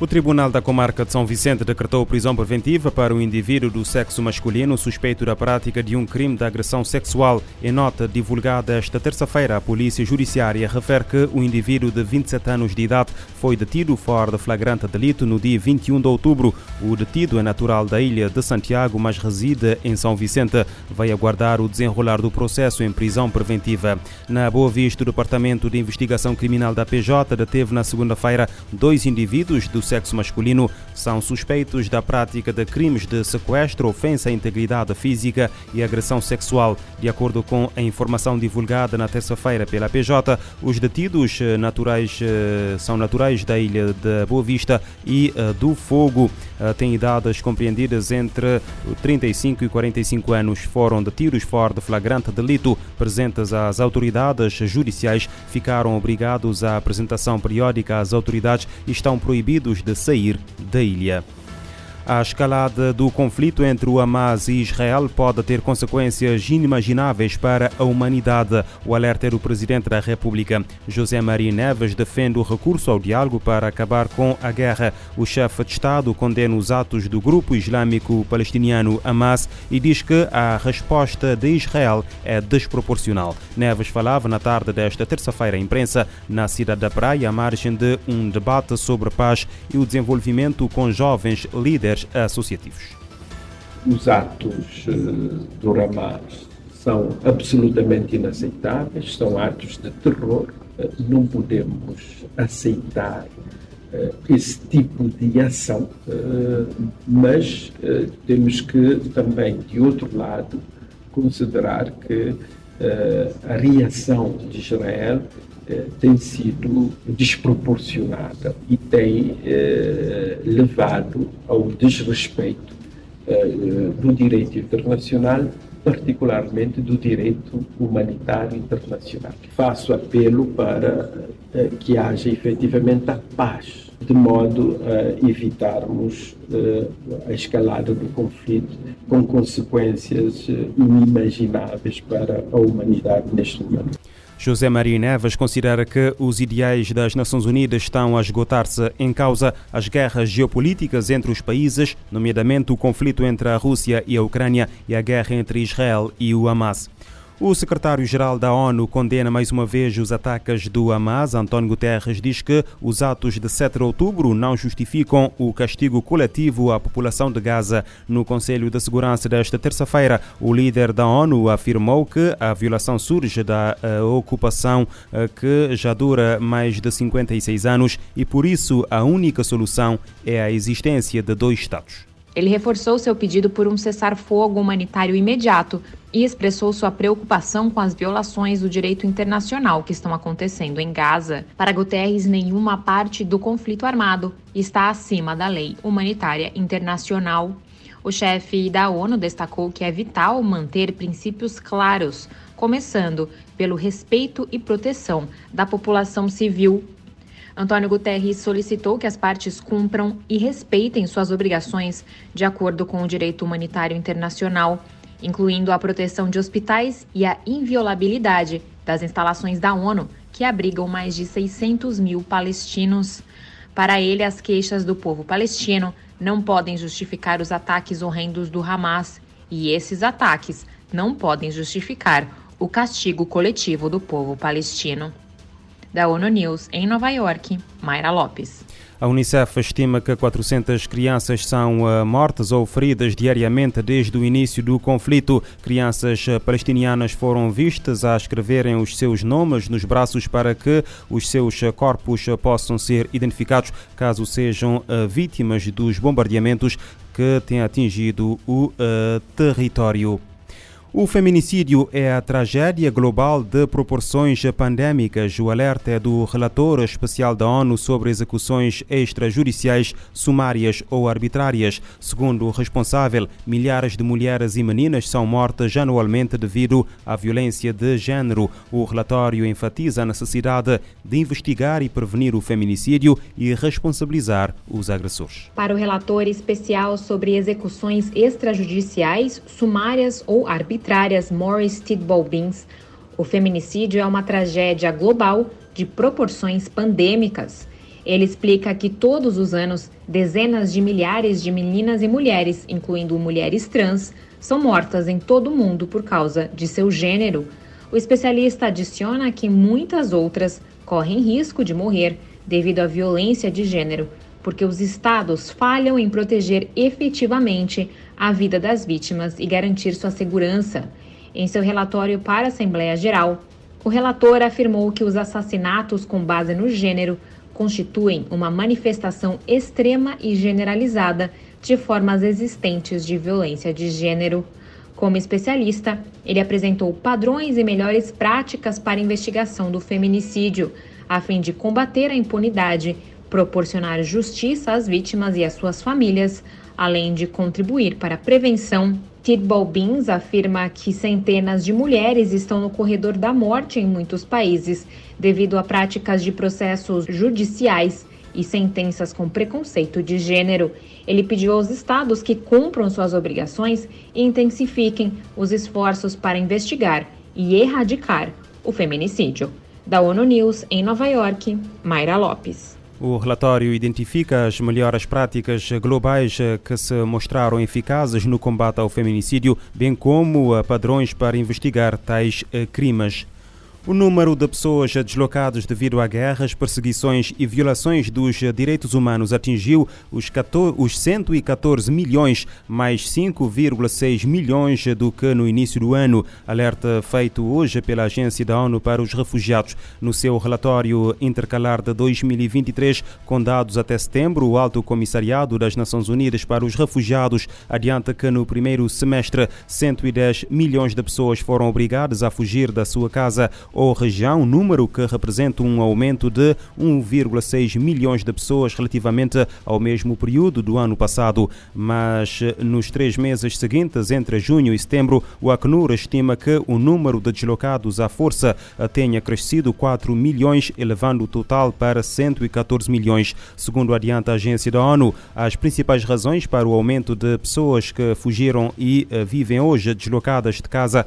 O Tribunal da Comarca de São Vicente decretou prisão preventiva para um indivíduo do sexo masculino suspeito da prática de um crime de agressão sexual. Em nota divulgada esta terça-feira, a Polícia Judiciária refere que o indivíduo de 27 anos de idade foi detido fora de flagrante delito no dia 21 de outubro. O detido é natural da ilha de Santiago, mas reside em São Vicente. Vai aguardar o desenrolar do processo em prisão preventiva. Na Boa Vista, o Departamento de Investigação Criminal da PJ deteve na segunda-feira dois indivíduos do sexo masculino são suspeitos da prática de crimes de sequestro, ofensa à integridade física e agressão sexual. De acordo com a informação divulgada na terça-feira pela PJ, os detidos eh, naturais eh, são naturais da ilha de Boa Vista e eh, do Fogo. Têm idades compreendidas entre 35 e 45 anos. Foram detidos fora de flagrante delito. Presentes às autoridades judiciais, ficaram obrigados à apresentação periódica às autoridades e estão proibidos de sair da ilha. A escalada do conflito entre o Hamas e Israel pode ter consequências inimagináveis para a humanidade. O alerta é do Presidente da República. José Maria Neves defende o recurso ao diálogo para acabar com a guerra. O chefe de Estado condena os atos do grupo islâmico palestiniano Hamas e diz que a resposta de Israel é desproporcional. Neves falava na tarde desta terça-feira à imprensa na cidade da Praia, à margem de um debate sobre paz e o desenvolvimento com jovens líderes associativos. Os atos eh, do Hamas são absolutamente inaceitáveis, são atos de terror. Eh, não podemos aceitar eh, esse tipo de ação, mas temos que também, de outro lado, considerar que a reação de Israel eh, tem sido desproporcionada e tem eh, levado ao desrespeito eh, do direito internacional, particularmente do direito humanitário internacional. Faço apelo para que haja efetivamente a paz, de modo a evitarmos a escalada do conflito com consequências inimagináveis para a humanidade neste momento. José Maria Neves considera que os ideais das Nações Unidas estão a esgotar-se em causa as guerras geopolíticas entre os países, nomeadamente o conflito entre a Rússia e a Ucrânia e a guerra entre Israel e o Hamas. O secretário-geral da ONU condena mais uma vez os ataques do Hamas. António Guterres diz que os atos de 7 de outubro não justificam o castigo coletivo à população de Gaza. No Conselho de Segurança desta terça-feira, o líder da ONU afirmou que a violação surge da uh, ocupação uh, que já dura mais de 56 anos e, por isso, a única solução é a existência de dois Estados. Ele reforçou seu pedido por um cessar-fogo humanitário imediato e expressou sua preocupação com as violações do direito internacional que estão acontecendo em Gaza. Para Guterres, nenhuma parte do conflito armado está acima da lei humanitária internacional. O chefe da ONU destacou que é vital manter princípios claros, começando pelo respeito e proteção da população civil Antônio Guterres solicitou que as partes cumpram e respeitem suas obrigações de acordo com o direito humanitário internacional, incluindo a proteção de hospitais e a inviolabilidade das instalações da ONU, que abrigam mais de 600 mil palestinos. Para ele, as queixas do povo palestino não podem justificar os ataques horrendos do Hamas, e esses ataques não podem justificar o castigo coletivo do povo palestino. Da ONU News, em Nova York, Mayra Lopes. A Unicef estima que 400 crianças são uh, mortas ou feridas diariamente desde o início do conflito. Crianças uh, palestinianas foram vistas a escreverem os seus nomes nos braços para que os seus uh, corpos possam ser identificados caso sejam vítimas dos bombardeamentos que têm atingido o território. O feminicídio é a tragédia global de proporções pandêmicas. O alerta é do relator especial da ONU sobre execuções extrajudiciais sumárias ou arbitrárias. Segundo o responsável, milhares de mulheres e meninas são mortas anualmente devido à violência de género. O relatório enfatiza a necessidade de investigar e prevenir o feminicídio e responsabilizar os agressores. Para o relator especial sobre execuções extrajudiciais sumárias ou arbitrárias, arbitrárias Morris Tidball Beans, o feminicídio é uma tragédia global de proporções pandêmicas. Ele explica que todos os anos, dezenas de milhares de meninas e mulheres, incluindo mulheres trans, são mortas em todo o mundo por causa de seu gênero. O especialista adiciona que muitas outras correm risco de morrer devido à violência de gênero, porque os estados falham em proteger efetivamente a vida das vítimas e garantir sua segurança. Em seu relatório para a Assembleia Geral, o relator afirmou que os assassinatos com base no gênero constituem uma manifestação extrema e generalizada de formas existentes de violência de gênero. Como especialista, ele apresentou padrões e melhores práticas para investigação do feminicídio, a fim de combater a impunidade, proporcionar justiça às vítimas e às suas famílias, além de contribuir para a prevenção. Tidball Beans afirma que centenas de mulheres estão no corredor da morte em muitos países devido a práticas de processos judiciais e sentenças com preconceito de gênero. Ele pediu aos estados que cumpram suas obrigações e intensifiquem os esforços para investigar e erradicar o feminicídio. Da ONU News, em Nova York, Mayra Lopes. O relatório identifica as melhores práticas globais que se mostraram eficazes no combate ao feminicídio, bem como padrões para investigar tais crimes. O número de pessoas deslocadas devido a guerras, perseguições e violações dos direitos humanos atingiu os 114 milhões, mais 5,6 milhões do que no início do ano. Alerta feito hoje pela Agência da ONU para os Refugiados. No seu relatório intercalar de 2023, com dados até setembro, o Alto Comissariado das Nações Unidas para os Refugiados adianta que no primeiro semestre 110 milhões de pessoas foram obrigadas a fugir da sua casa ou região, número que representa um aumento de 1,6 milhões de pessoas relativamente ao mesmo período do ano passado. Mas nos três meses seguintes, entre junho e setembro, o Acnur estima que o número de deslocados à força tenha crescido 4 milhões, elevando o total para 114 milhões. Segundo adianta a agência da ONU, as principais razões para o aumento de pessoas que fugiram e vivem hoje deslocadas de casa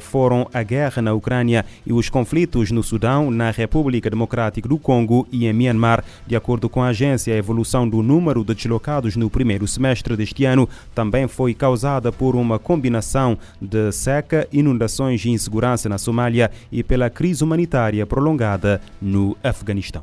foram a guerra na Ucrânia e os conflitos no Sudão, na República Democrática do Congo e em Myanmar. De acordo com a agência, a evolução do número de deslocados no primeiro semestre deste ano também foi causada por uma combinação de seca, inundações e insegurança na Somália e pela crise humanitária prolongada no Afeganistão.